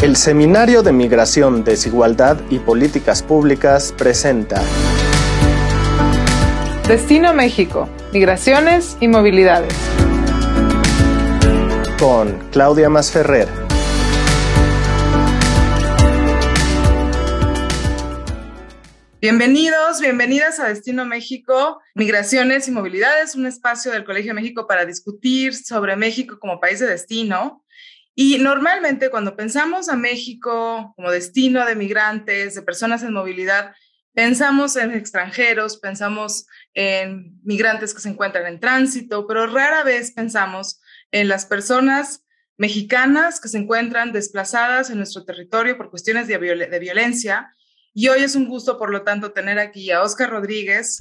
El Seminario de Migración, Desigualdad y Políticas Públicas presenta Destino México, Migraciones y Movilidades. Con Claudia Masferrer. Bienvenidos, bienvenidas a Destino México, Migraciones y Movilidades, un espacio del Colegio de México para discutir sobre México como país de destino. Y normalmente cuando pensamos a México como destino de migrantes, de personas en movilidad, pensamos en extranjeros, pensamos en migrantes que se encuentran en tránsito, pero rara vez pensamos en las personas mexicanas que se encuentran desplazadas en nuestro territorio por cuestiones de, violencia y hoy es un gusto, por lo tanto, tener aquí a Oscar Rodríguez.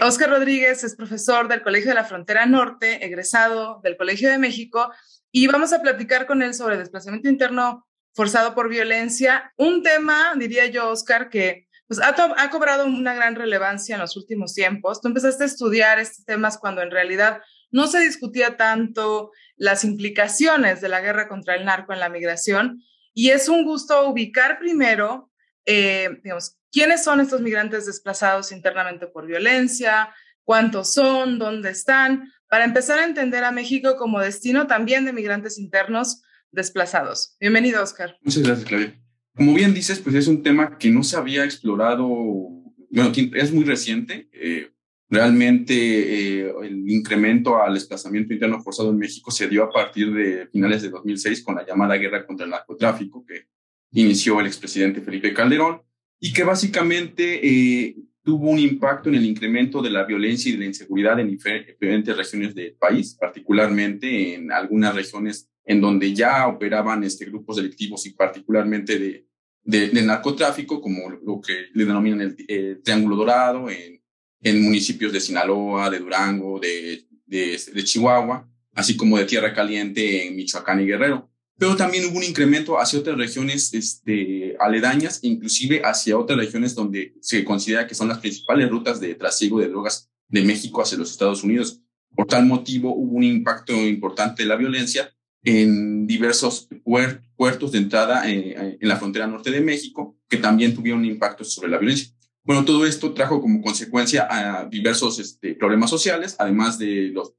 Oscar Rodríguez es profesor del Colegio de la Frontera Norte, egresado del Colegio de México, y vamos a platicar con él sobre desplazamiento interno forzado por violencia, un tema, diría yo, Oscar, que pues, ha, cobrado una gran relevancia en los últimos tiempos. Tú empezaste a estudiar estos temas cuando en realidad no se discutía tanto las implicaciones de la guerra contra el narco en la migración, y es un gusto ubicar primero eh, digamos, quiénes son estos migrantes desplazados internamente por violencia, cuántos son, dónde están, para empezar a entender a México como destino también de migrantes internos desplazados. Bienvenido, Oscar. Muchas gracias, Claudia. Como bien dices, pues es un tema que no se había explorado, bueno, es muy reciente. Eh, realmente eh, el incremento al desplazamiento interno forzado en México se dio a partir de finales de 2006 con la llamada guerra contra el narcotráfico, que inició el expresidente Felipe Calderón y que básicamente eh, tuvo un impacto en el incremento de la violencia y de la inseguridad en diferentes regiones del país, particularmente en algunas regiones en donde ya operaban este, grupos delictivos y particularmente de, de, narcotráfico, como lo que le denominan el, Triángulo Dorado, en, municipios de Sinaloa, de Durango, de, de Chihuahua, así como de Tierra Caliente en Michoacán y Guerrero pero también hubo un incremento hacia otras regiones este, aledañas, inclusive hacia otras regiones donde se considera que son las principales rutas de trasiego de drogas de México hacia los Estados Unidos. Por tal motivo, hubo un impacto importante de la violencia en diversos puertos de entrada eh, en, la frontera norte de México, que también tuvieron un impacto sobre la violencia. Bueno, todo esto trajo como consecuencia a diversos este, problemas sociales, además de los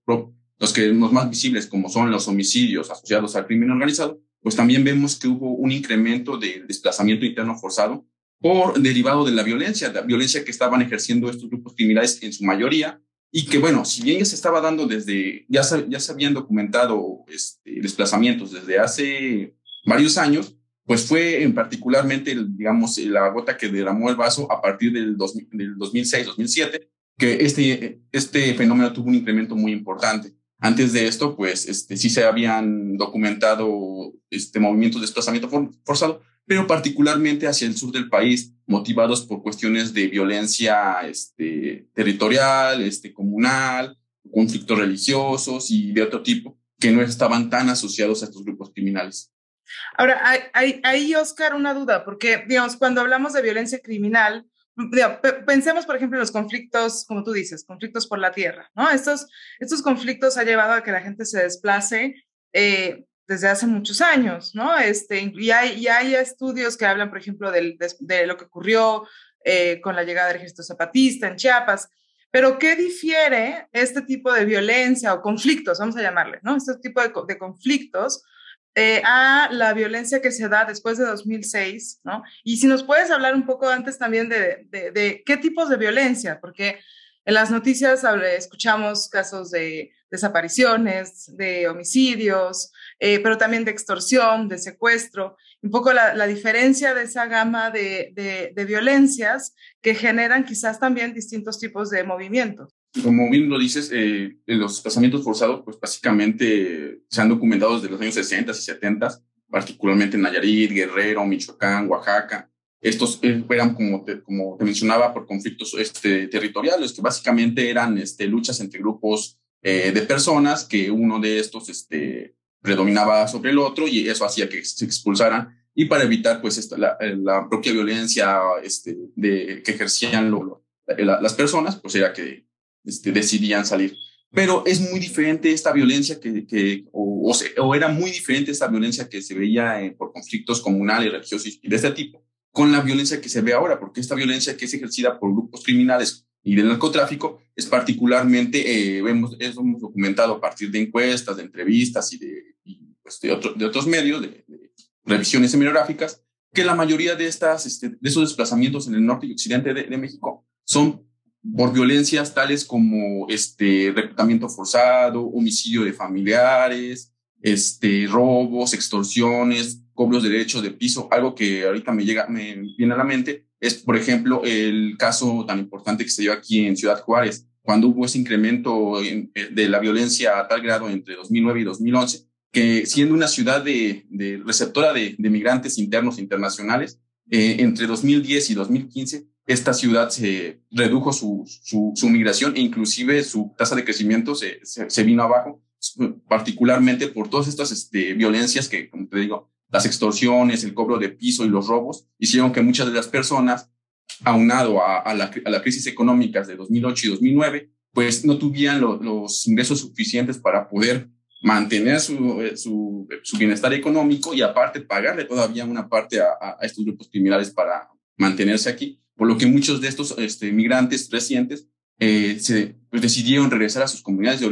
los que los más visibles, como son los homicidios asociados al crimen organizado, pues también vemos que hubo un incremento de desplazamiento interno forzado por derivado de la violencia, la violencia que estaban ejerciendo estos grupos criminales en su mayoría y que bueno, si bien ya se estaba dando desde, ya se, ya se habían documentado este, desplazamientos desde hace varios años, pues fue en particularmente, digamos, la gota que derramó el vaso a partir del, del 2006-2007, que este, este fenómeno tuvo un incremento muy importante. Antes de esto, pues este, sí se habían documentado este, movimientos de desplazamiento forzado, pero particularmente hacia el sur del país, motivados por cuestiones de violencia este, territorial, este, comunal, conflictos religiosos y de otro tipo, que no estaban tan asociados a estos grupos criminales. Ahora, hay, hay, Oscar, una duda, porque, digamos, cuando hablamos de violencia criminal, Pensemos, por ejemplo, en los conflictos, como tú dices, conflictos por la tierra, ¿no? Estos, estos conflictos han llevado a que la gente se desplace eh, desde hace muchos años, ¿no? Este, y, hay, y hay estudios que hablan, por ejemplo, de, lo que ocurrió eh, con la llegada del ejército zapatista en Chiapas. Pero, ¿qué difiere este tipo de violencia o conflictos, vamos a llamarle, ¿no? Este tipo de, de conflictos eh, a la violencia que se da después de 2006, ¿no? Y si nos puedes hablar un poco antes también de, de, qué tipos de violencia, porque en las noticias escuchamos casos de desapariciones, de homicidios, eh, pero también de extorsión, de secuestro, un poco la, la diferencia de esa gama de, de, violencias que generan quizás también distintos tipos de movimientos como bien lo dices, eh, los desplazamientos forzados, pues básicamente se han documentado desde los años 60 y 70, particularmente en Nayarit, Guerrero, Michoacán, Oaxaca. Estos eh, eran, como te, como te mencionaba, por conflictos este, territoriales, que básicamente eran este, luchas entre grupos eh, de personas, que uno de estos este, predominaba sobre el otro y eso hacía que se expulsaran. Y para evitar pues esta, la, la, propia violencia este, de, que ejercían lo, las personas, pues era que este, decidían salir. pero es muy diferente esta violencia que, o, era muy diferente esta violencia que se veía eh, por conflictos comunales, religiosos y de este tipo, con la violencia que se ve ahora, porque esta violencia que es ejercida por grupos criminales y del narcotráfico es particularmente, eh, hemos, hemos documentado a partir de encuestas, de entrevistas y de, pues de, de, otros medios, de, revisiones seminográficas, que la mayoría de, estas, este, de esos desplazamientos en el norte y occidente de, de México son por violencias tales como este reclutamiento forzado, homicidio de familiares, este robos, extorsiones, cobros de derechos de piso, algo que ahorita me llega me viene a la mente es por ejemplo el caso tan importante que se dio aquí en Ciudad Juárez, cuando hubo ese incremento eh, de la violencia a tal grado entre 2009 y 2011 que siendo una ciudad de, receptora de, de, migrantes internos internacionales, eh, entre 2010 y 2015 esta ciudad se redujo su, su, migración e inclusive su tasa de crecimiento se, se, vino abajo, particularmente por todas estas este, violencias que, como te digo, las extorsiones, el cobro de piso y los robos, hicieron que muchas de las personas, aunado a, a, la, a la crisis económica de 2008 y 2009, pues no tuvieran los ingresos suficientes para poder mantener su, su, su, bienestar económico y aparte pagarle todavía una parte a, a estos grupos criminales para mantenerse aquí por lo que muchos de estos este, migrantes recientes eh, se pues, decidieron regresar a sus comunidades de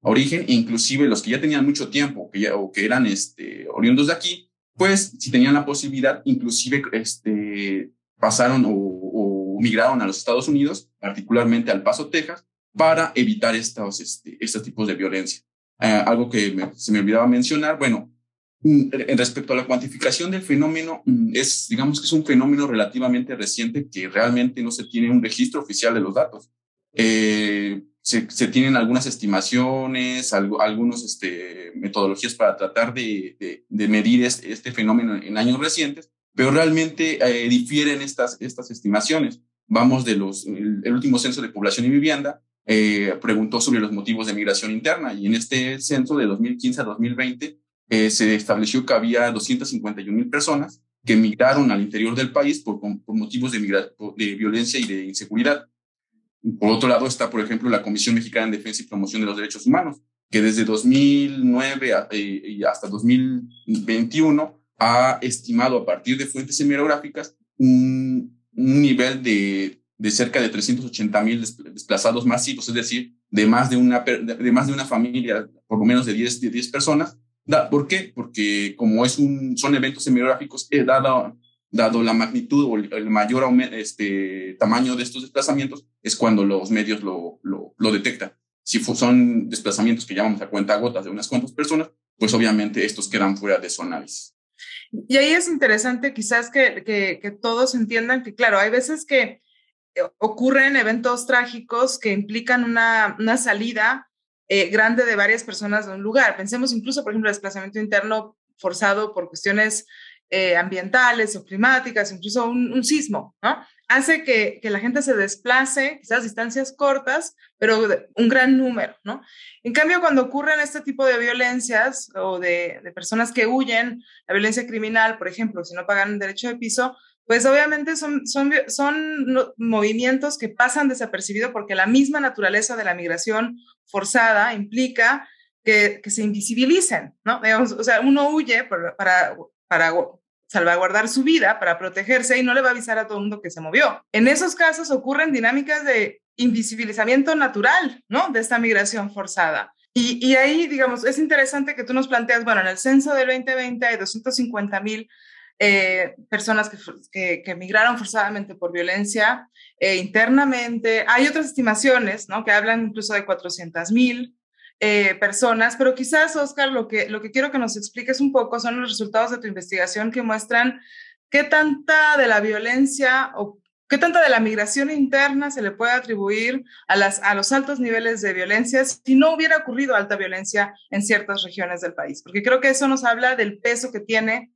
origen, inclusive los que ya tenían mucho tiempo que ya, o que eran este, oriundos de aquí, pues si tenían la posibilidad, inclusive este, pasaron o, migraron a los Estados Unidos, particularmente al Paso, Texas, para evitar estos, este, tipos de violencia. Eh, algo que se me olvidaba mencionar, bueno, en respecto a la cuantificación del fenómeno, mm, es, digamos que es un fenómeno relativamente reciente que realmente no se tiene un registro oficial de los datos. Eh, se, tienen algunas estimaciones, algo, algunas este, metodologías para tratar de, medir este, fenómeno en años recientes, pero realmente eh, difieren estas, estimaciones. Vamos de los, el, último censo de población y vivienda eh, preguntó sobre los motivos de migración interna y en este censo de 2015 a 2020 eh, se estableció que había 251 mil personas que migraron al interior del país por, por motivos de, de violencia y de inseguridad. Por otro lado está, por ejemplo, la Comisión Mexicana en Defensa y Promoción de los Derechos Humanos, que desde 2009 eh, y hasta 2021 ha estimado a partir de fuentes semirográficas un, un nivel de, de, cerca de 380 mil desplazados masivos, es decir, de más de, una, de más de una familia, por lo menos de 10, de 10 personas, ¿Por qué? Porque como es un, son eventos semiográficos, eh, dado, dado la magnitud o el mayor este, tamaño de estos desplazamientos, es cuando los medios lo, lo, lo detectan. Si son desplazamientos que llamamos a cuenta gotas de unas cuantas personas, pues obviamente estos quedan fuera de su análisis. Y ahí es interesante quizás que, que, que todos entiendan que, claro, hay veces que eh, ocurren eventos trágicos que implican una, una salida eh, grande de varias personas de un lugar. Pensemos incluso, por ejemplo, el desplazamiento interno forzado por cuestiones eh, ambientales o climáticas, incluso un, sismo, ¿no? Hace que, que, la gente se desplace, quizás distancias cortas, pero un gran número, ¿no? En cambio, cuando ocurren este tipo de violencias o de, de personas que huyen, la violencia criminal, por ejemplo, si no pagan derecho de piso, pues obviamente son, son, son movimientos que pasan desapercibidos porque la misma naturaleza de la migración forzada implica que, que se invisibilicen, ¿no? Digamos, o sea, uno huye para, para, salvaguardar su vida, para protegerse y no le va a avisar a todo el mundo que se movió. En esos casos ocurren dinámicas de invisibilizamiento natural, ¿no? De esta migración forzada. Y, y ahí, digamos, es interesante que tú nos planteas, bueno, en el censo del 2020 hay 250 mil eh, personas que, que, que, migraron forzadamente por violencia eh, internamente. Hay otras estimaciones, ¿no? Que hablan incluso de 400 mil eh, personas, pero quizás, Oscar, lo que, lo que quiero que nos expliques un poco son los resultados de tu investigación que muestran qué tanta de la violencia o qué tanta de la migración interna se le puede atribuir a, las, a los altos niveles de violencia si no hubiera ocurrido alta violencia en ciertas regiones del país, porque creo que eso nos habla del peso que tiene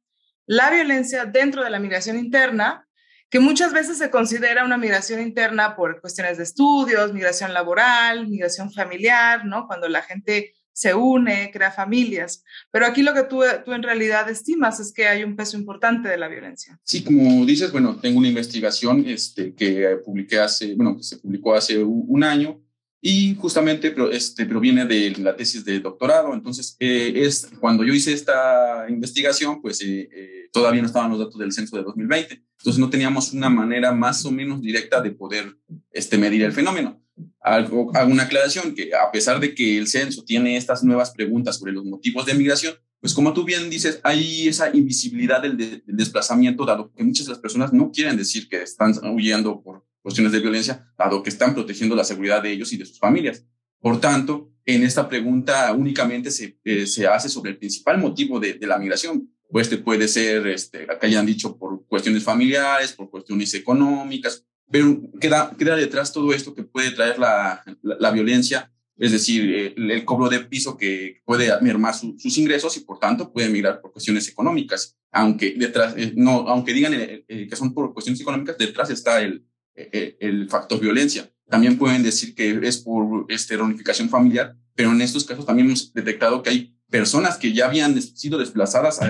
la violencia dentro de la migración interna, que muchas veces se considera una migración interna por cuestiones de estudios, migración laboral, migración familiar, ¿no? Cuando la gente se une, crea familias. Pero aquí lo que tú, tú en realidad estimas es que hay un peso importante de la violencia. Sí, como dices, bueno, tengo una investigación este, que publiqué hace, bueno, que se publicó hace un año y justamente pero, este, proviene de la tesis de doctorado. Entonces, eh, es, cuando yo hice esta investigación, pues eh, eh, todavía no estaban los datos del censo de 2020. Entonces, no teníamos una manera más o menos directa de poder este, medir el fenómeno. Algo, hago una aclaración que a pesar de que el censo tiene estas nuevas preguntas sobre los motivos de migración, pues como tú bien dices, hay esa invisibilidad del, del desplazamiento, dado que muchas de las personas no quieren decir que están huyendo por cuestiones de violencia, dado que están protegiendo la seguridad de ellos y de sus familias. Por tanto, en esta pregunta únicamente se, eh, se hace sobre el principal motivo de, de, la migración. Este puede ser, este, acá ya han dicho, por cuestiones familiares, por cuestiones económicas, pero queda, queda detrás todo esto que puede traer la, la, la violencia, es decir, el, el, cobro de piso que puede mermar su, sus ingresos y por tanto puede migrar por cuestiones económicas. Aunque detrás, eh, no, aunque digan eh, eh, que son por cuestiones económicas, detrás está el, eh, eh, el factor violencia. También pueden decir que es por este, reunificación familiar, pero en estos casos también hemos detectado que hay personas que ya habían sido desplazadas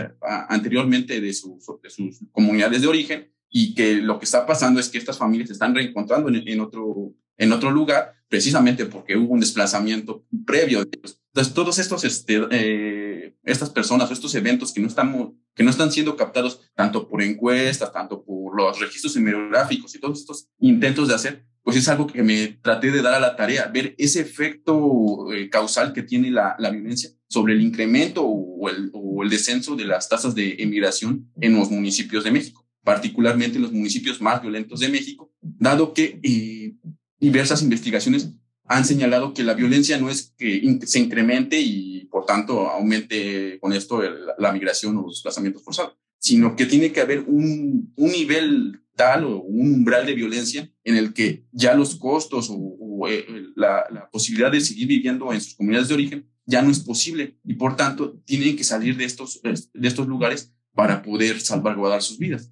anteriormente de, su, de, sus comunidades de origen y que lo que está pasando es que estas familias se están reencontrando en, en, otro, en otro lugar precisamente porque hubo un desplazamiento previo. Entonces, todos estos, este, eh, estas personas o estos eventos que no, están, que no están siendo captados tanto por encuestas, tanto por los registros hemerográficos y todos estos intentos de hacer, pues es algo que me traté de dar a la tarea, ver ese efecto eh, causal que tiene la, la, violencia sobre el incremento o el, o el descenso de las tasas de emigración en los municipios de México, particularmente en los municipios más violentos de México, dado que eh, diversas investigaciones han señalado que la violencia no es que se incremente y por tanto aumente con esto el, la migración o los desplazamientos forzados, sino que tiene que haber un, un, nivel tal o un umbral de violencia en el que ya los costos o, o eh, la, la, posibilidad de seguir viviendo en sus comunidades de origen ya no es posible y por tanto tienen que salir de estos, de estos lugares para poder salvaguardar sus vidas.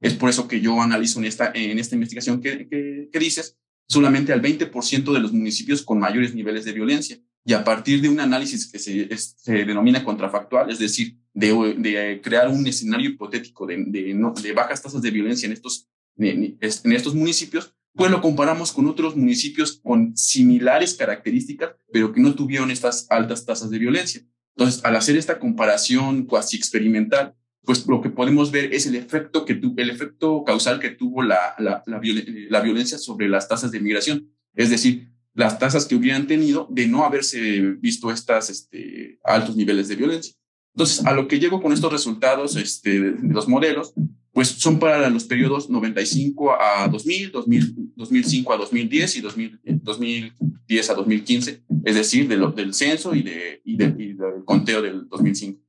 Es por eso que yo analizo en esta, en esta investigación que, que, que dices solamente al 20% de los municipios con mayores niveles de violencia. Y a partir de un análisis que se, denomina contrafactual, es decir, de, crear un escenario hipotético de bajas tasas de violencia en estos, en estos municipios, pues lo comparamos con otros municipios con similares características, pero que no tuvieron estas altas tasas de violencia. Entonces, al hacer esta comparación cuasi experimental, pues lo que podemos ver es el efecto, que tu, el efecto causal que tuvo la, la, la, la, violencia sobre las tasas de migración. Es decir, las tasas que hubieran tenido de no haberse visto estas este, altos niveles de violencia. Entonces, a lo que llego con estos resultados este, de, de los modelos, pues son para los periodos 95 a 2000, 2000 2005 a 2010 y 2000, 2010 a 2015, es decir, de lo, del censo y, de, y, de, y del conteo del 2005.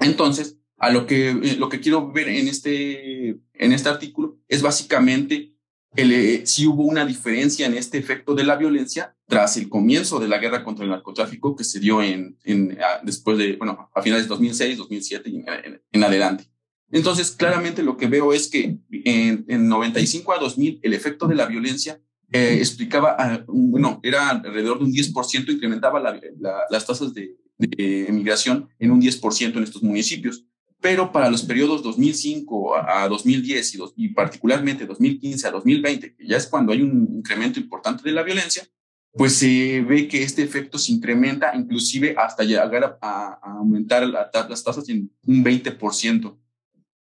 Entonces, a lo que, eh, lo que quiero ver en este, en este artículo es básicamente el, eh, si hubo una diferencia en este efecto de la violencia tras el comienzo de la guerra contra el narcotráfico que se dio en, en a, después de, bueno, a finales de 2006, 2007 y en, en, adelante. Entonces, claramente lo que veo es que en, en 95 a 2000 el efecto de la violencia eh, explicaba, a, bueno, era alrededor de un 10%, incrementaba la, la, las tasas de, de emigración en un 10% en estos municipios pero para los periodos 2005 a 2010 y, dos, y, particularmente 2015 a 2020, que ya es cuando hay un incremento importante de la violencia, pues se ve que este efecto se incrementa inclusive hasta llegar a, a aumentar la, las tasas en un 20%.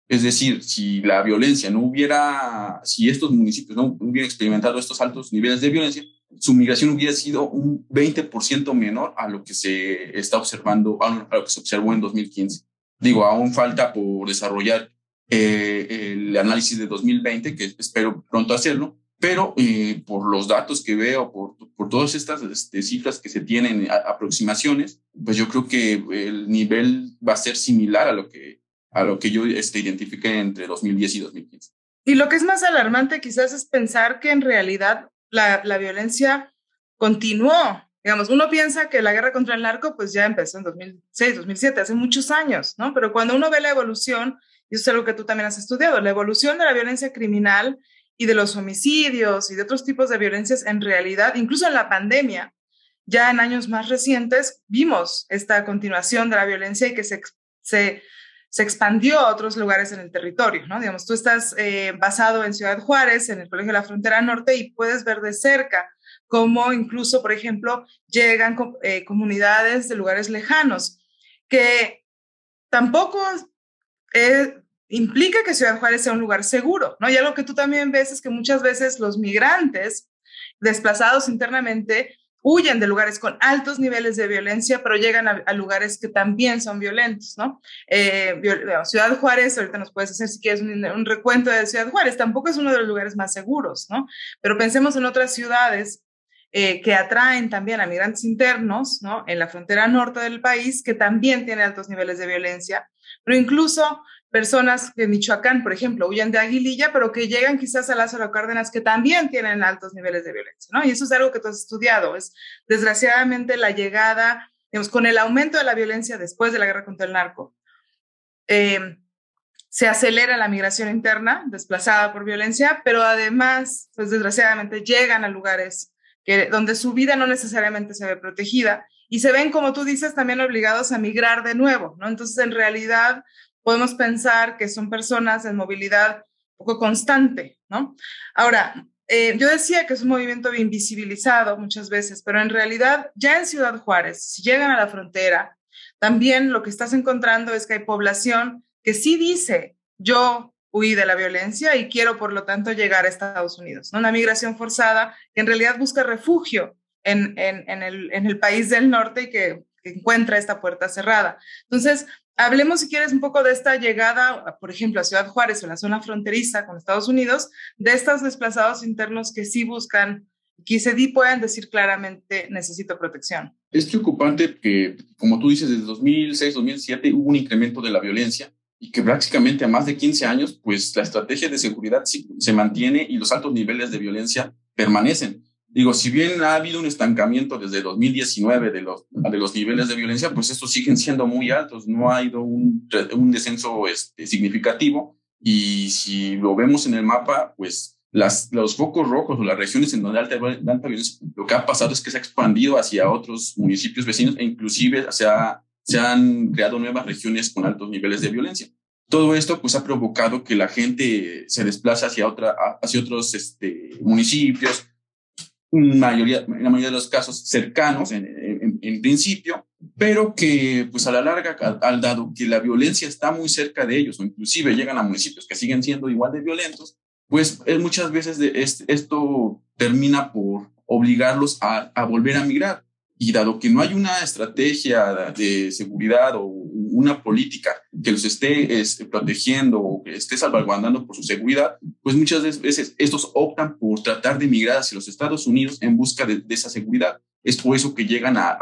Es decir, si la violencia no hubiera, si estos municipios no hubieran experimentado estos altos niveles de violencia, su migración hubiera sido un 20% menor a lo que se está observando, a lo que se observó en 2015. Digo, aún falta por desarrollar eh, el análisis de 2020, que espero pronto hacerlo, pero eh, por los datos que veo, por, por todas estas este, cifras que se tienen, a, aproximaciones, pues yo creo que el nivel va a ser similar a lo que, a lo que yo este, identifiqué entre 2010 y 2015. Y lo que es más alarmante quizás es pensar que en realidad la, la violencia continuó Digamos, uno piensa que la guerra contra el narco pues ya empezó en 2006, 2007, hace muchos años, ¿no? Pero cuando uno ve la evolución, y eso es algo que tú también has estudiado, la evolución de la violencia criminal y de los homicidios y de otros tipos de violencias en realidad, incluso en la pandemia, ya en años más recientes vimos esta continuación de la violencia y que se, se, se expandió a otros lugares en el territorio, ¿no? Digamos, tú estás eh, basado en Ciudad Juárez, en el Colegio de la Frontera Norte, y puedes ver de cerca como incluso, por ejemplo, llegan eh, comunidades de lugares lejanos, que tampoco implica que Ciudad Juárez sea un lugar seguro, ¿no? Y algo que tú también ves es que muchas veces los migrantes desplazados internamente huyen de lugares con altos niveles de violencia, pero llegan a, lugares que también son violentos, ¿no? Eh, Ciudad Juárez, ahorita nos puedes hacer si quieres un, recuento de Ciudad Juárez, tampoco es uno de los lugares más seguros, ¿no? Pero pensemos en otras ciudades eh, que atraen también a migrantes internos, ¿no? En la frontera norte del país, que también tiene altos niveles de violencia, pero incluso personas de Michoacán, por ejemplo, huyen de Aguililla, pero que llegan quizás a Lázaro Cárdenas, que también tienen altos niveles de violencia, ¿no? Y eso es algo que tú has estudiado. Es desgraciadamente la llegada, digamos, con el aumento de la violencia después de la guerra contra el narco, eh, se acelera la migración interna desplazada por violencia, pero además, pues desgraciadamente llegan a lugares donde su vida no necesariamente se ve protegida y se ven, como tú dices, también obligados a migrar de nuevo, ¿no? Entonces, en realidad, podemos pensar que son personas en movilidad poco constante, ¿no? Ahora, eh, yo decía que es un movimiento invisibilizado muchas veces, pero en realidad ya en Ciudad Juárez, si llegan a la frontera, también lo que estás encontrando es que hay población que sí dice, yo huí de la violencia y quiero, por lo tanto, llegar a Estados Unidos. ¿no? Una migración forzada que en realidad busca refugio en, en, en, el, en el país del norte y que, que encuentra esta puerta cerrada. Entonces, Hablemos, si quieres, un poco de esta llegada, por ejemplo, a Ciudad Juárez o la zona fronteriza con Estados Unidos, de estos desplazados internos que sí buscan, que se puedan decir claramente, necesito protección. Es preocupante que, como tú dices, desde 2006, 2007 hubo un incremento de la violencia y que prácticamente a más de 15 años, pues la estrategia de seguridad se mantiene y los altos niveles de violencia permanecen. Digo, si bien ha habido un estancamiento desde 2019 de los, de los niveles de violencia, pues estos siguen siendo muy altos, no ha habido un, un descenso este, significativo. Y si lo vemos en el mapa, pues las, los focos rojos o las regiones en donde alta, alta violencia, lo que ha pasado es que se ha expandido hacia otros municipios vecinos e inclusive se, se han creado nuevas regiones con altos niveles de violencia. Todo esto pues ha provocado que la gente se desplace hacia, otra, hacia otros este, municipios, en la mayoría de los casos cercanos en, principio, pero que pues a la larga, al dado que la violencia está muy cerca de ellos o inclusive llegan a municipios que siguen siendo igual de violentos, pues muchas veces esto termina por obligarlos a volver a migrar. Y dado que no hay una estrategia de seguridad o una política que los esté este, protegiendo o que esté salvaguardando por su seguridad, pues muchas veces estos optan por tratar de migrar hacia los Estados Unidos en busca de, esa seguridad. Es por eso que llegan a,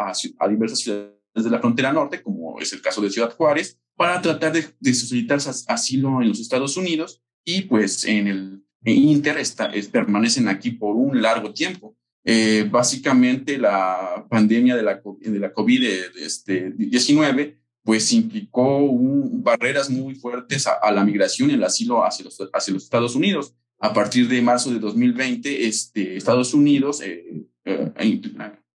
diversas ciudades de la frontera norte, como es el caso de Ciudad Juárez, para tratar de, solicitar asilo en los Estados Unidos y pues en el Inter permanecen aquí por un largo tiempo. Eh, básicamente la pandemia de la, de la COVID-19 este, pues implicó barreras muy fuertes a, la migración y el asilo hacia los, Estados Unidos. A partir de marzo de 2020, este, Estados Unidos eh, eh,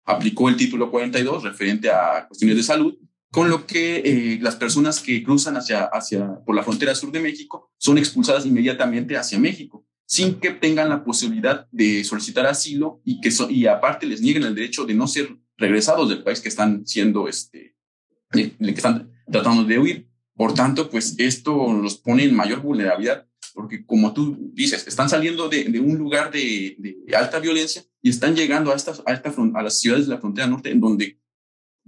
aplicó el título 42 referente a cuestiones de salud, con lo que las personas que cruzan hacia, por la frontera sur de México son expulsadas inmediatamente hacia México sin que tengan la posibilidad de solicitar asilo y que y aparte les nieguen el derecho de no ser regresados del país que están siendo este que están tratando de huir. Por tanto, pues esto los pone en mayor vulnerabilidad porque como tú dices, están saliendo de, un lugar de, alta violencia y están llegando a, estas, a, esta, a las ciudades de la frontera norte en donde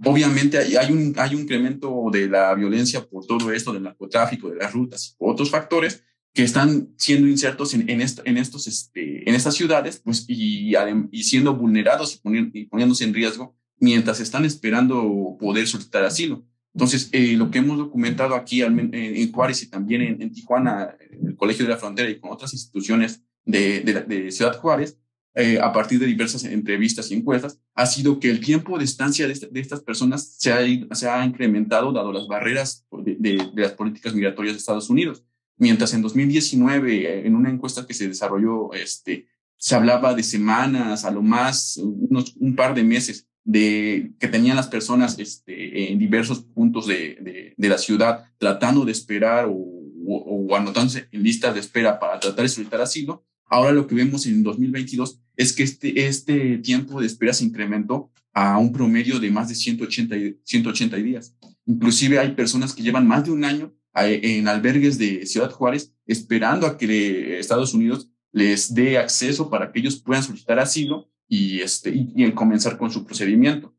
obviamente hay, hay, un, hay un incremento de la violencia por todo esto del narcotráfico, de las rutas por otros factores que están siendo insertos en, en, en, estos, este, en estas ciudades pues, y, siendo vulnerados y, poniéndose en riesgo mientras están esperando poder solicitar asilo. Entonces, eh, lo que hemos documentado aquí en, Juárez y también en, Tijuana, en el Colegio de la Frontera y con otras instituciones de, Ciudad Juárez, eh, a partir de diversas entrevistas y encuestas, ha sido que el tiempo de estancia de, de estas personas se ha, se ha incrementado dado las barreras de, de, las políticas migratorias de Estados Unidos. Mientras en 2019, en una encuesta que se desarrolló, este, se hablaba de semanas, a lo más un par de meses, de que tenían las personas este, en diversos puntos de la ciudad tratando de esperar o, o, anotándose en listas de espera para tratar de solicitar asilo. Ahora lo que vemos en 2022 es que este, este tiempo de espera se incrementó a un promedio de más de 180, 180 días. Inclusive hay personas que llevan más de un año en albergues de Ciudad Juárez esperando a que Estados Unidos les dé acceso para que ellos puedan solicitar asilo y, este, y, comenzar con su procedimiento,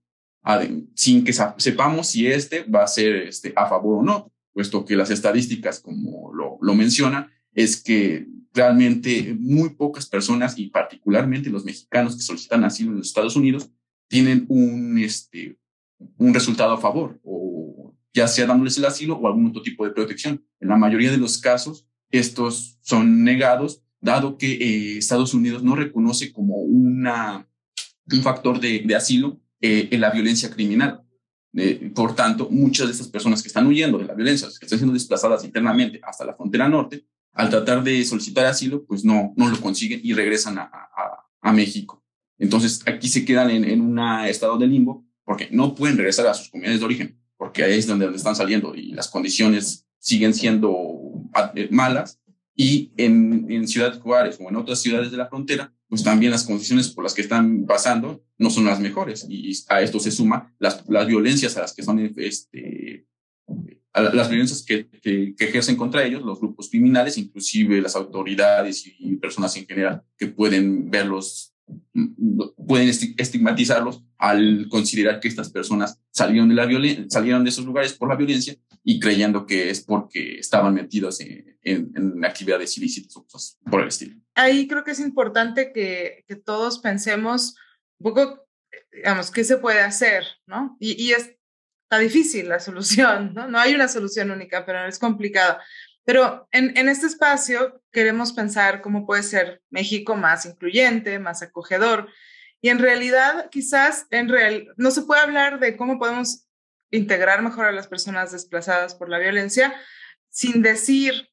sin que sepamos si este va a ser este, a favor o no, puesto que las estadísticas, como lo, lo mencionan, es que realmente muy pocas personas, y particularmente los mexicanos que solicitan asilo en los Estados Unidos, tienen un, este, un resultado a favor, o ya sea dándoles el asilo o algún otro tipo de protección. En la mayoría de los casos, estos son negados, dado que eh, Estados Unidos no reconoce como una, un factor de, de asilo eh, en la violencia criminal. Eh, por tanto, muchas de estas personas que están huyendo de la violencia, que están siendo desplazadas internamente hasta la frontera norte, al tratar de solicitar asilo, pues no, no lo consiguen y regresan a, a, a México. Entonces, aquí se quedan en, en un estado de limbo porque no pueden regresar a sus comunidades de origen, porque ahí es donde, donde están saliendo y las condiciones siguen siendo eh, malas. Y en, en Ciudad Juárez o en otras ciudades de la frontera, pues también las condiciones por las que están pasando no son las mejores. Y a esto se suma las, las violencias a las que son este, las violencias que, que, ejercen contra ellos los grupos criminales, inclusive las autoridades y personas en general que pueden verlos, pueden estigmatizarlos al considerar que estas personas salieron de, la salieron de esos lugares por la violencia y creyendo que es porque estaban metidos en, en, actividades ilícitas o cosas por el estilo. Ahí creo que es importante que, que todos pensemos un poco, digamos, qué se puede hacer, ¿no? Y, y es está difícil la solución, ¿no? No hay una solución única, pero es complicado. Pero en, en, este espacio queremos pensar cómo puede ser México más incluyente, más acogedor. Y en realidad, quizás en real, no se puede hablar de cómo podemos integrar mejor a las personas desplazadas por la violencia sin decir,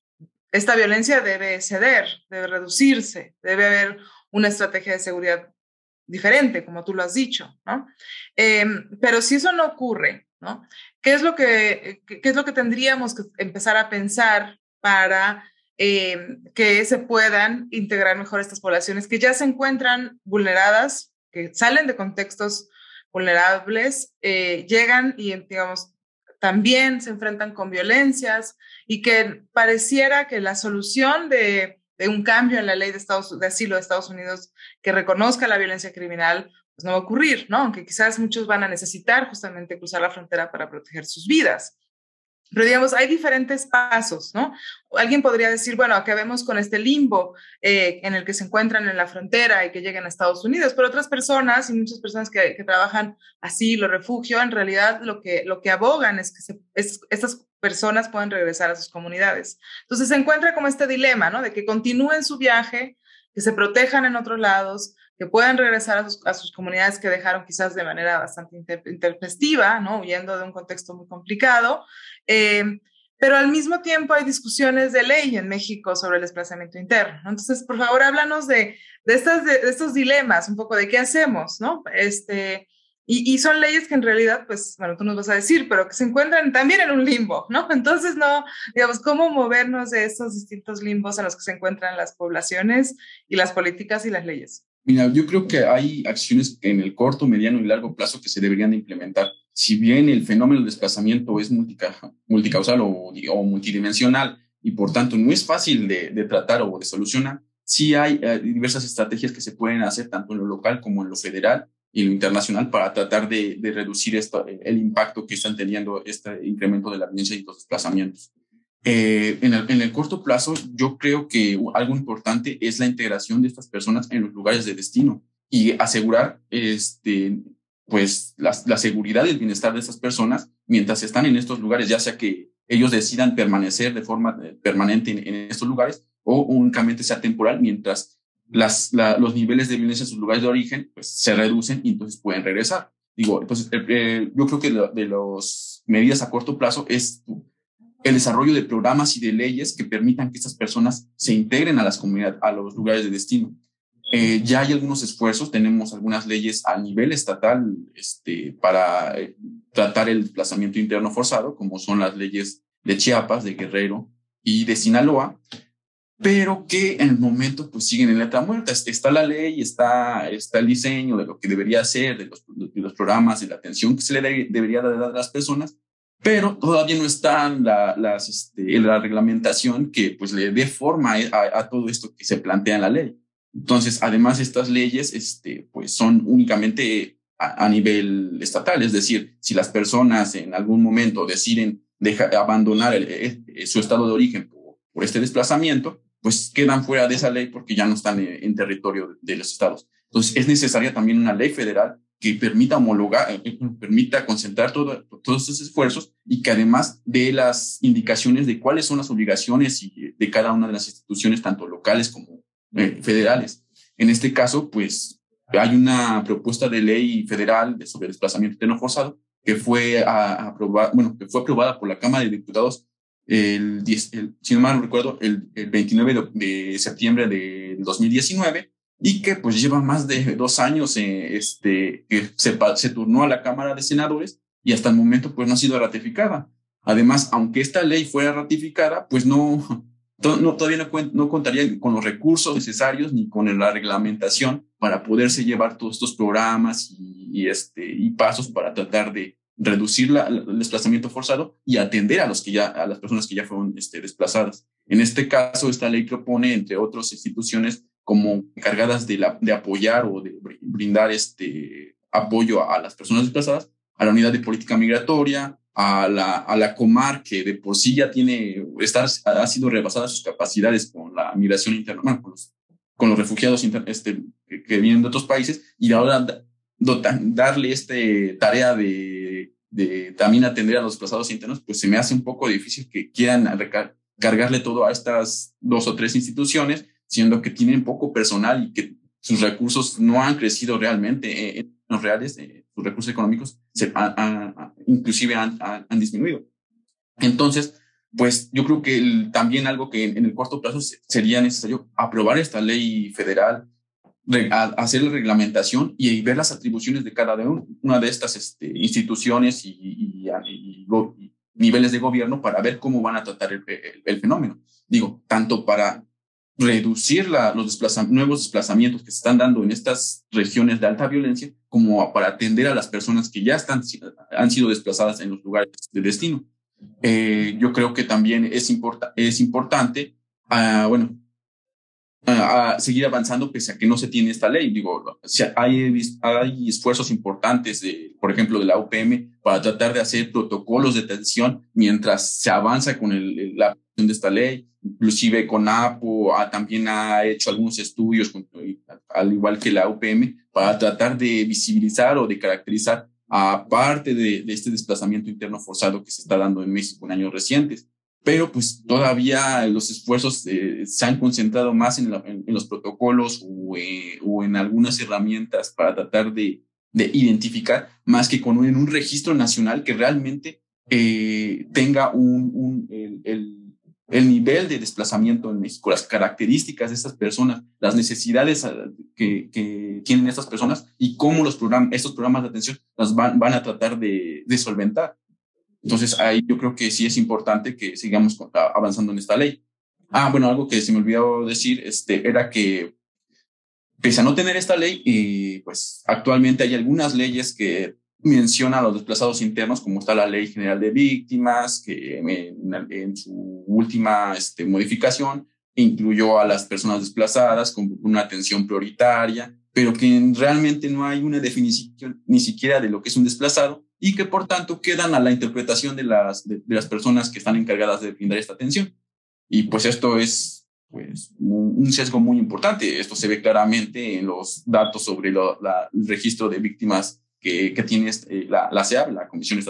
esta violencia debe ceder, debe reducirse, debe haber una estrategia de seguridad diferente, como tú lo has dicho, ¿no? Eh, pero si eso no ocurre, ¿no? ¿Qué es lo que, qué es lo que tendríamos que empezar a pensar para eh, que se puedan integrar mejor estas poblaciones que ya se encuentran vulneradas, que salen de contextos vulnerables, eh, llegan y, digamos, también se enfrentan con violencias y que pareciera que la solución de, de un cambio en la ley de, Estados, de asilo de Estados Unidos que reconozca la violencia criminal pues no va a ocurrir, ¿no? Aunque quizás muchos van a necesitar justamente cruzar la frontera para proteger sus vidas. Pero digamos, hay diferentes pasos, ¿no? Alguien podría decir, bueno, acabemos con este limbo eh, en el que se encuentran en la frontera y que lleguen a Estados Unidos, pero otras personas y muchas personas que, trabajan asilo, refugio, en realidad lo que, lo que abogan es que estas personas puedan regresar a sus comunidades. Entonces se encuentra como este dilema, ¿no? De que continúen su viaje, que se protejan en otros lados, que puedan regresar a sus, comunidades que dejaron quizás de manera bastante intempestiva, ¿no? huyendo de un contexto muy complicado. Eh, pero al mismo tiempo hay discusiones de ley en México sobre el desplazamiento interno. Entonces, por favor, háblanos de, de, estas, de, estos dilemas, un poco de qué hacemos, ¿no? Este, y, y, son leyes que en realidad, pues, bueno, tú nos vas a decir, pero que se encuentran también en un limbo, ¿no? Entonces, no, digamos, cómo movernos de estos distintos limbos en los que se encuentran las poblaciones y las políticas y las leyes. Mira, yo creo que hay acciones en el corto, mediano y largo plazo que se deberían de implementar. Si bien el fenómeno del desplazamiento es multicausal o, multidimensional y por tanto no es fácil de, tratar o de solucionar, sí hay eh, diversas estrategias que se pueden hacer tanto en lo local como en lo federal y lo internacional para tratar de, reducir esto, el impacto que están teniendo este incremento de la violencia y los desplazamientos. Eh, en, el, corto plazo, yo creo que algo importante es la integración de estas personas en los lugares de destino y asegurar este, pues, la, seguridad y el bienestar de esas personas mientras están en estos lugares, ya sea que ellos decidan permanecer de forma eh, permanente en, estos lugares o únicamente sea temporal mientras las, los niveles de violencia en sus lugares de origen pues, se reducen y entonces pueden regresar. Digo, entonces, eh, yo creo que de las medidas a corto plazo es el desarrollo de programas y de leyes que permitan que estas personas se integren a las comunidades, a los lugares de destino. Eh, ya hay algunos esfuerzos, tenemos algunas leyes a nivel estatal este, para eh, tratar el desplazamiento interno forzado, como son las leyes de Chiapas, de Guerrero y de Sinaloa, pero que en el momento pues siguen en letra muerta. Está la ley, está, está el diseño de lo que debería ser, de los, de los programas, de la atención que se le debería dar a las personas, pero todavía no está la, las, este, la reglamentación que pues le dé forma a, todo esto que se plantea en la ley. Entonces, además, estas leyes este, pues son únicamente a, nivel estatal, es decir, si las personas en algún momento deciden dejar, abandonar su estado de origen por, por este desplazamiento, pues quedan fuera de esa ley porque ya no están en, territorio de, los estados. Entonces es necesaria también una ley federal que permita homologar, eh, eh, permita concentrar todo, todos esos esfuerzos y que además dé las indicaciones de cuáles son las obligaciones y de cada una de las instituciones, tanto locales como eh, federales. En este caso, pues hay una propuesta de ley federal sobre desplazamiento interno forzado que fue aprobada, bueno, que fue aprobada por la Cámara de Diputados el, si no mal recuerdo, el, 29 de, septiembre de 2019 y que pues lleva más de dos años eh, este, que se, se turnó a la Cámara de Senadores y hasta el momento pues no ha sido ratificada. Además, aunque esta ley fuera ratificada, pues no, no todavía no, no, contaría con los recursos necesarios ni con la reglamentación para poderse llevar todos estos programas y, y este, y pasos para tratar de, reducir la, el desplazamiento forzado y atender a los que ya a las personas que ya fueron este, desplazadas. En este caso, esta ley propone, entre otras instituciones, como encargadas de, la, de apoyar o de brindar este apoyo a, las personas desplazadas, a la unidad de política migratoria, a la, a la Comar, que de por sí ya tiene, estar, ha sido rebasada sus capacidades con la migración interna, con, los, con los refugiados este, que, vienen de otros países, y ahora darle este tarea de de también atender a los desplazados internos, pues se me hace un poco difícil que quieran cargarle todo a estas dos o tres instituciones, siendo que tienen poco personal y que sus recursos no han crecido realmente en los reales, eh, sus recursos económicos se inclusive han, han, disminuido. Entonces, pues yo creo que también algo que en el corto plazo sería necesario aprobar esta ley federal hacer la reglamentación y, ver las atribuciones de cada una de estas este, instituciones y, niveles de gobierno para ver cómo van a tratar el, fenómeno. Digo, tanto para reducir la, los nuevos desplazamientos que se están dando en estas regiones de alta violencia, como para atender a las personas que ya han sido desplazadas en los lugares de destino. Eh, yo creo que también es, importante, uh, bueno, a seguir avanzando pese a que no se tiene esta ley. Digo, hay, hay esfuerzos importantes, de, por ejemplo, de la UPM para tratar de hacer protocolos de atención mientras se avanza con el, la aplicación de esta ley. Inclusive con APO también ha hecho algunos estudios, al igual que la UPM, para tratar de visibilizar o de caracterizar a parte de, de este desplazamiento interno forzado que se está dando en México en años recientes pero pues todavía los esfuerzos eh, se han concentrado más en, los protocolos eh, o, en algunas herramientas para tratar de, identificar, más que con un, en un registro nacional que realmente eh, tenga un, el, nivel de desplazamiento en México, las características de estas personas, las necesidades que, tienen estas personas y cómo los programas, estos programas de atención las van, van a tratar de solventar. Entonces, ahí yo creo que sí es importante que sigamos avanzando en esta ley. Ah, bueno, algo que se me olvidó decir este, era que, pese a no tener esta ley, y pues actualmente hay algunas leyes que mencionan a los desplazados internos, como está la Ley General de Víctimas, que en, su última este, modificación incluyó a las personas desplazadas con una atención prioritaria, pero que realmente no hay una definición ni siquiera de lo que es un desplazado y que por tanto quedan a la interpretación de las, de, las personas que están encargadas de brindar esta atención. Y pues esto es pues, un sesgo muy importante. Esto se ve claramente en los datos sobre la, el registro de víctimas que, que tiene este, la, la CEAB, la Comisión,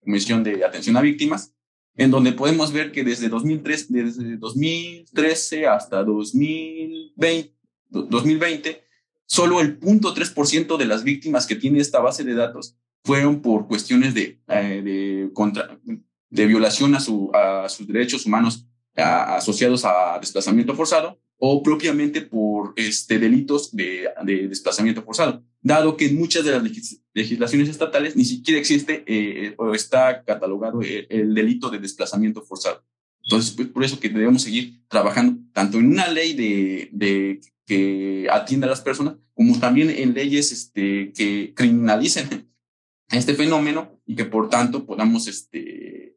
Comisión de Atención a Víctimas, en donde podemos ver que desde, 2003, desde 2013 hasta 2020, 2020 solo el 0.3% de las víctimas que tiene esta base de datos fueron por cuestiones de, eh, de, contra, de violación a, su, a sus derechos humanos asociados a desplazamiento forzado o propiamente por este, delitos de, de, desplazamiento forzado, dado que en muchas de las legislaciones estatales ni siquiera existe eh, o está catalogado el, delito de desplazamiento forzado. Entonces, pues, por eso que debemos seguir trabajando tanto en una ley de, de que atienda a las personas, como también en leyes este, que criminalicen este fenómeno y que por tanto podamos este,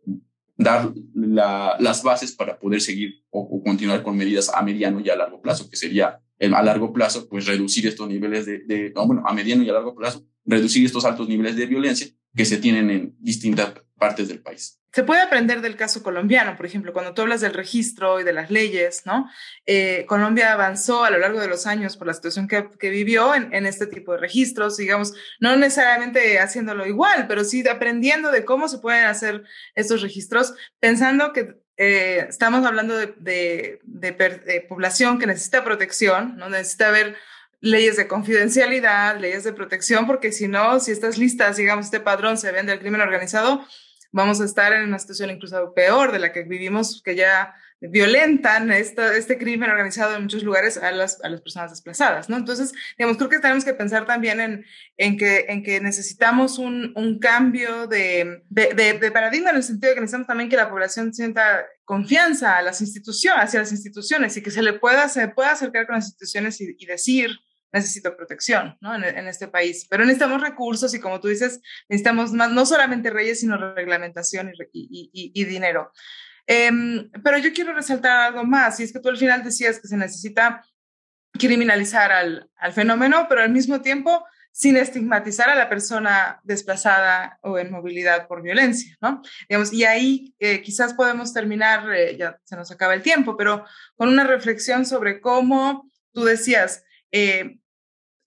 dar la, las bases para poder seguir o, continuar con medidas a mediano y a largo plazo, que sería el, a largo plazo, pues reducir estos niveles de, de bueno, a mediano y a largo plazo, reducir estos altos niveles de violencia que se tienen en distintas partes del país. Se puede aprender del caso colombiano, por ejemplo, cuando tú hablas del registro y de las leyes, ¿no? Eh, Colombia avanzó a lo largo de los años por la situación que, vivió en, este tipo de registros, digamos, no necesariamente haciéndolo igual, pero sí aprendiendo de cómo se pueden hacer estos registros, pensando que eh, estamos hablando de, población que necesita protección, ¿no? Necesita ver leyes de confidencialidad, leyes de protección, porque si no, si estas listas, digamos, este padrón se vende al crimen organizado, vamos a estar en una situación incluso peor de la que vivimos, que ya violentan esta, este crimen organizado en muchos lugares a las, a las personas desplazadas, ¿no? Entonces, digamos, creo que tenemos que pensar también en, en, que, en que necesitamos un, un cambio de, de, de, paradigma en el sentido de que necesitamos también que la población sienta confianza a las instituciones, hacia las instituciones y que se le pueda, se pueda acercar con las instituciones y, y decir, necesito protección ¿no? En, este país. Pero necesitamos recursos y como tú dices, necesitamos más, no solamente reyes, sino reglamentación y, dinero. Eh, pero yo quiero resaltar algo más, y es que tú al final decías que se necesita criminalizar al, al fenómeno, pero al mismo tiempo sin estigmatizar a la persona desplazada o en movilidad por violencia, ¿no? Digamos, y ahí eh, quizás podemos terminar, eh, ya se nos acaba el tiempo, pero con una reflexión sobre cómo tú decías, eh,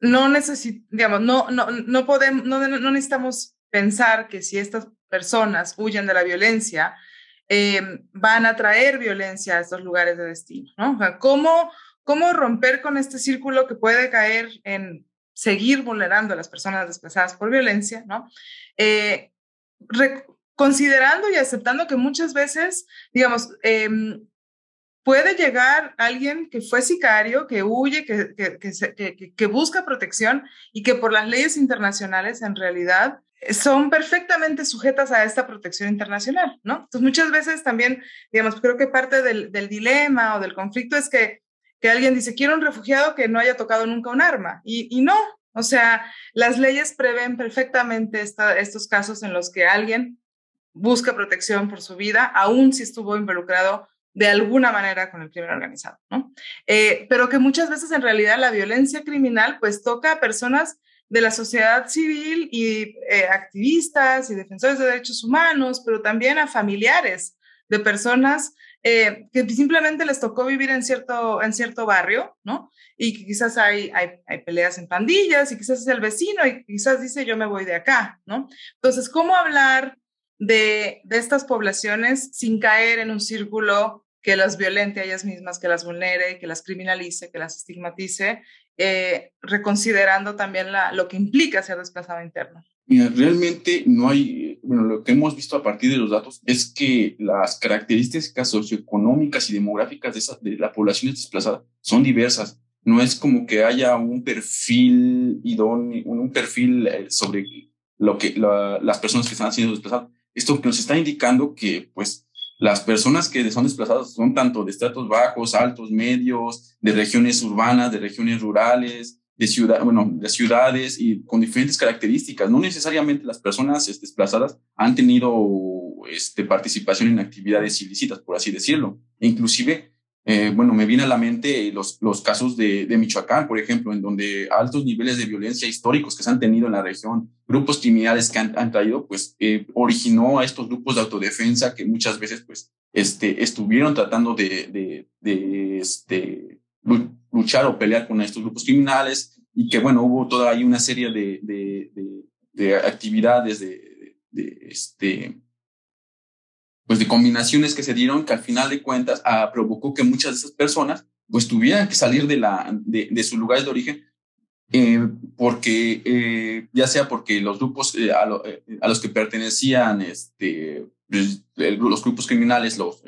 no necesitamos, no, no, no podemos, no, no, necesitamos pensar que si estas personas huyen de la violencia, eh, van a traer violencia a estos lugares de destino, ¿no? ¿cómo, ¿cómo romper con este círculo que puede caer en seguir vulnerando a las personas desplazadas por violencia, ¿no? Eh, considerando y aceptando que muchas veces, digamos, eh, puede llegar alguien que fue sicario, que huye, que, que, busca protección y que por las leyes internacionales en realidad son perfectamente sujetas a esta protección internacional, ¿no? Entonces muchas veces también, digamos, creo que parte del, dilema o del conflicto es que, alguien dice, quiero un refugiado que no haya tocado nunca un arma y, y no. O sea, las leyes prevén perfectamente estos casos en los que alguien busca protección por su vida, aun si estuvo involucrado de alguna manera con el crimen organizado, ¿no? Eh, pero que muchas veces en realidad la violencia criminal pues toca a personas de la sociedad civil y eh, activistas y defensores de derechos humanos, pero también a familiares de personas eh, que simplemente les tocó vivir en cierto, en cierto barrio, ¿no? Y que quizás hay, hay, hay, peleas en pandillas y quizás es el vecino y quizás dice yo me voy de acá, ¿no? Entonces, ¿cómo hablar de, de estas poblaciones sin caer en un círculo que las violente a ellas mismas, que las vulnere, que las criminalice, que las estigmatice, eh, reconsiderando también la, lo que implica ser desplazado interno. Mira, realmente no hay, bueno, lo que hemos visto a partir de los datos es que las características socioeconómicas y demográficas de, esa, de la población desplazada son diversas. No es como que haya un perfil idóneo, un perfil eh, sobre lo que la, las personas que están siendo desplazadas. Esto nos está indicando que, pues, las personas que son desplazadas son tanto de estratos bajos, altos, medios, de regiones urbanas, de regiones rurales, de, ciudad, bueno, de ciudades y con diferentes características. No necesariamente las personas este, desplazadas han tenido este, participación en actividades ilícitas, por así decirlo. E inclusive eh, bueno, me viene a la mente los, los casos de, de, Michoacán, por ejemplo, en donde altos niveles de violencia históricos que se han tenido en la región, grupos criminales que han, traído, pues eh, originó a estos grupos de autodefensa que muchas veces, pues, este, estuvieron tratando de, de, de este, luchar o pelear con estos grupos criminales y que, bueno, hubo toda ahí una serie de, de, de, de actividades de, de, este, pues de combinaciones que se dieron que al final de cuentas ah, provocó que muchas de esas personas pues tuvieran que salir de, la, de, de sus lugares de origen eh, porque eh, ya sea porque los grupos eh, a, lo, eh, a, los que pertenecían este, pues, los grupos criminales los,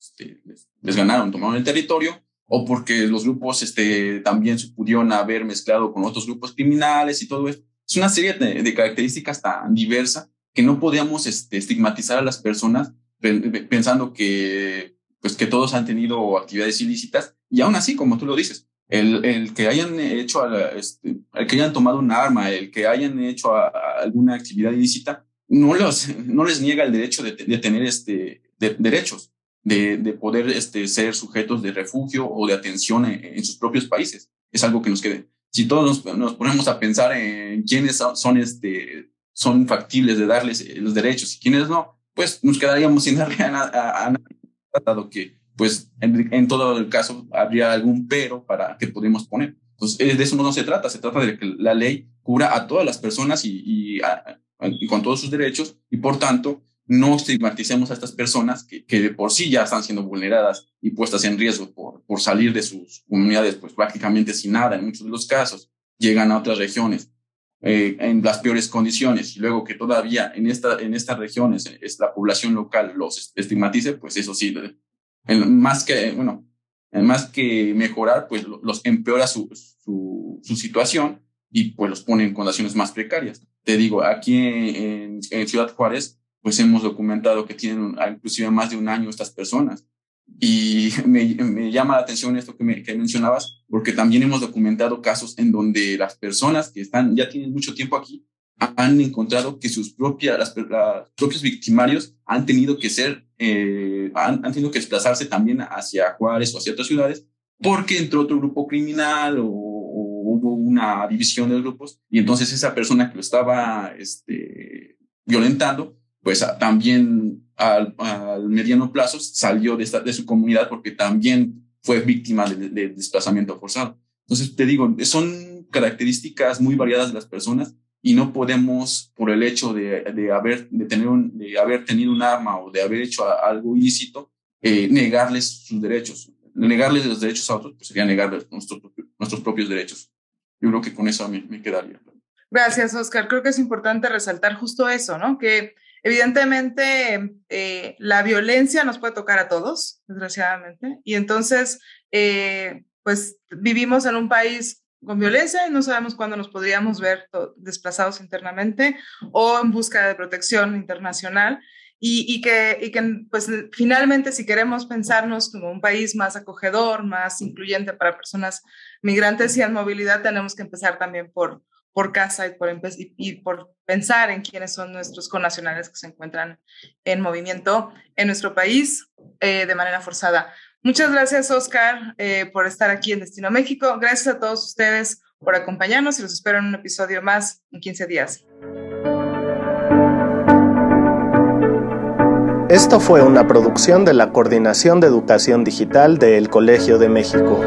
este, les, les, ganaron, tomaron el territorio o porque los grupos este, también se pudieron haber mezclado con otros grupos criminales y todo eso. Es una serie de, de características tan diversas que no podíamos este, estigmatizar a las personas pensando que pues que todos han tenido actividades ilícitas y aún así, como tú lo dices, el, el que hayan hecho, este, el que hayan tomado un arma, el que hayan hecho alguna actividad ilícita, no, los, no les niega el derecho de, tener este, de, derechos, de, de, poder este, ser sujetos de refugio o de atención en, sus propios países. Es algo que nos quede. Si todos nos, nos ponemos a pensar en quiénes son, este, son factibles de darles los derechos y quiénes no, pues nos quedaríamos sin darle a, nadie, dado que pues en, en, todo el caso habría algún pero para que podemos poner. Entonces, de eso no se trata, se trata de que la ley cubra a todas las personas y, y, y con todos sus derechos y por tanto no estigmaticemos a estas personas que, que, de por sí ya están siendo vulneradas y puestas en riesgo por, por salir de sus comunidades, pues prácticamente sin nada en muchos de los casos, llegan a otras regiones eh, en las peores condiciones y luego que todavía en, esta, en estas regiones es la población local los estigmatice, pues eso sí, más que, bueno, más que mejorar, pues los empeora su, su, su situación y pues los pone en condiciones más precarias. Te digo, aquí en, en Ciudad Juárez, pues hemos documentado que tienen inclusive más de un año estas personas. Y me, me llama la atención esto que, me, que, mencionabas, porque también hemos documentado casos en donde las personas que están, ya tienen mucho tiempo aquí, han encontrado que sus propias, las, los propios victimarios han tenido que ser, eh, han, han, tenido que desplazarse también hacia Juárez o hacia otras ciudades, porque entró otro grupo criminal o, o hubo una división de grupos, y entonces esa persona que lo estaba este, violentando, pues también al, al, mediano plazo salió de, esta, de su comunidad porque también fue víctima de, de, desplazamiento forzado. Entonces, te digo, son características muy variadas de las personas y no podemos, por el hecho de, de haber, de, tener un, de haber tenido un arma o de haber hecho algo ilícito, eh, negarles sus derechos. Negarles los derechos a otros pues sería negarles nuestros, nuestros propios derechos. Yo creo que con eso me, me quedaría. Gracias, Oscar. Creo que es importante resaltar justo eso, ¿no? Que Evidentemente, eh, la violencia nos puede tocar a todos, desgraciadamente, y entonces, eh, pues vivimos en un país con violencia y no sabemos cuándo nos podríamos ver desplazados internamente o en busca de protección internacional. Y, y, que, y que, pues, finalmente, si queremos pensarnos como un país más acogedor, más incluyente para personas migrantes y en movilidad, tenemos que empezar también por, por casa y por, y por pensar en quiénes son nuestros connacionales que se encuentran en movimiento en nuestro país eh, de manera forzada. Muchas gracias, Oscar, eh, por estar aquí en Destino México. Gracias a todos ustedes por acompañarnos y los espero en un episodio más en 15 días. Esto fue una producción de la Coordinación de Educación Digital del Colegio de México.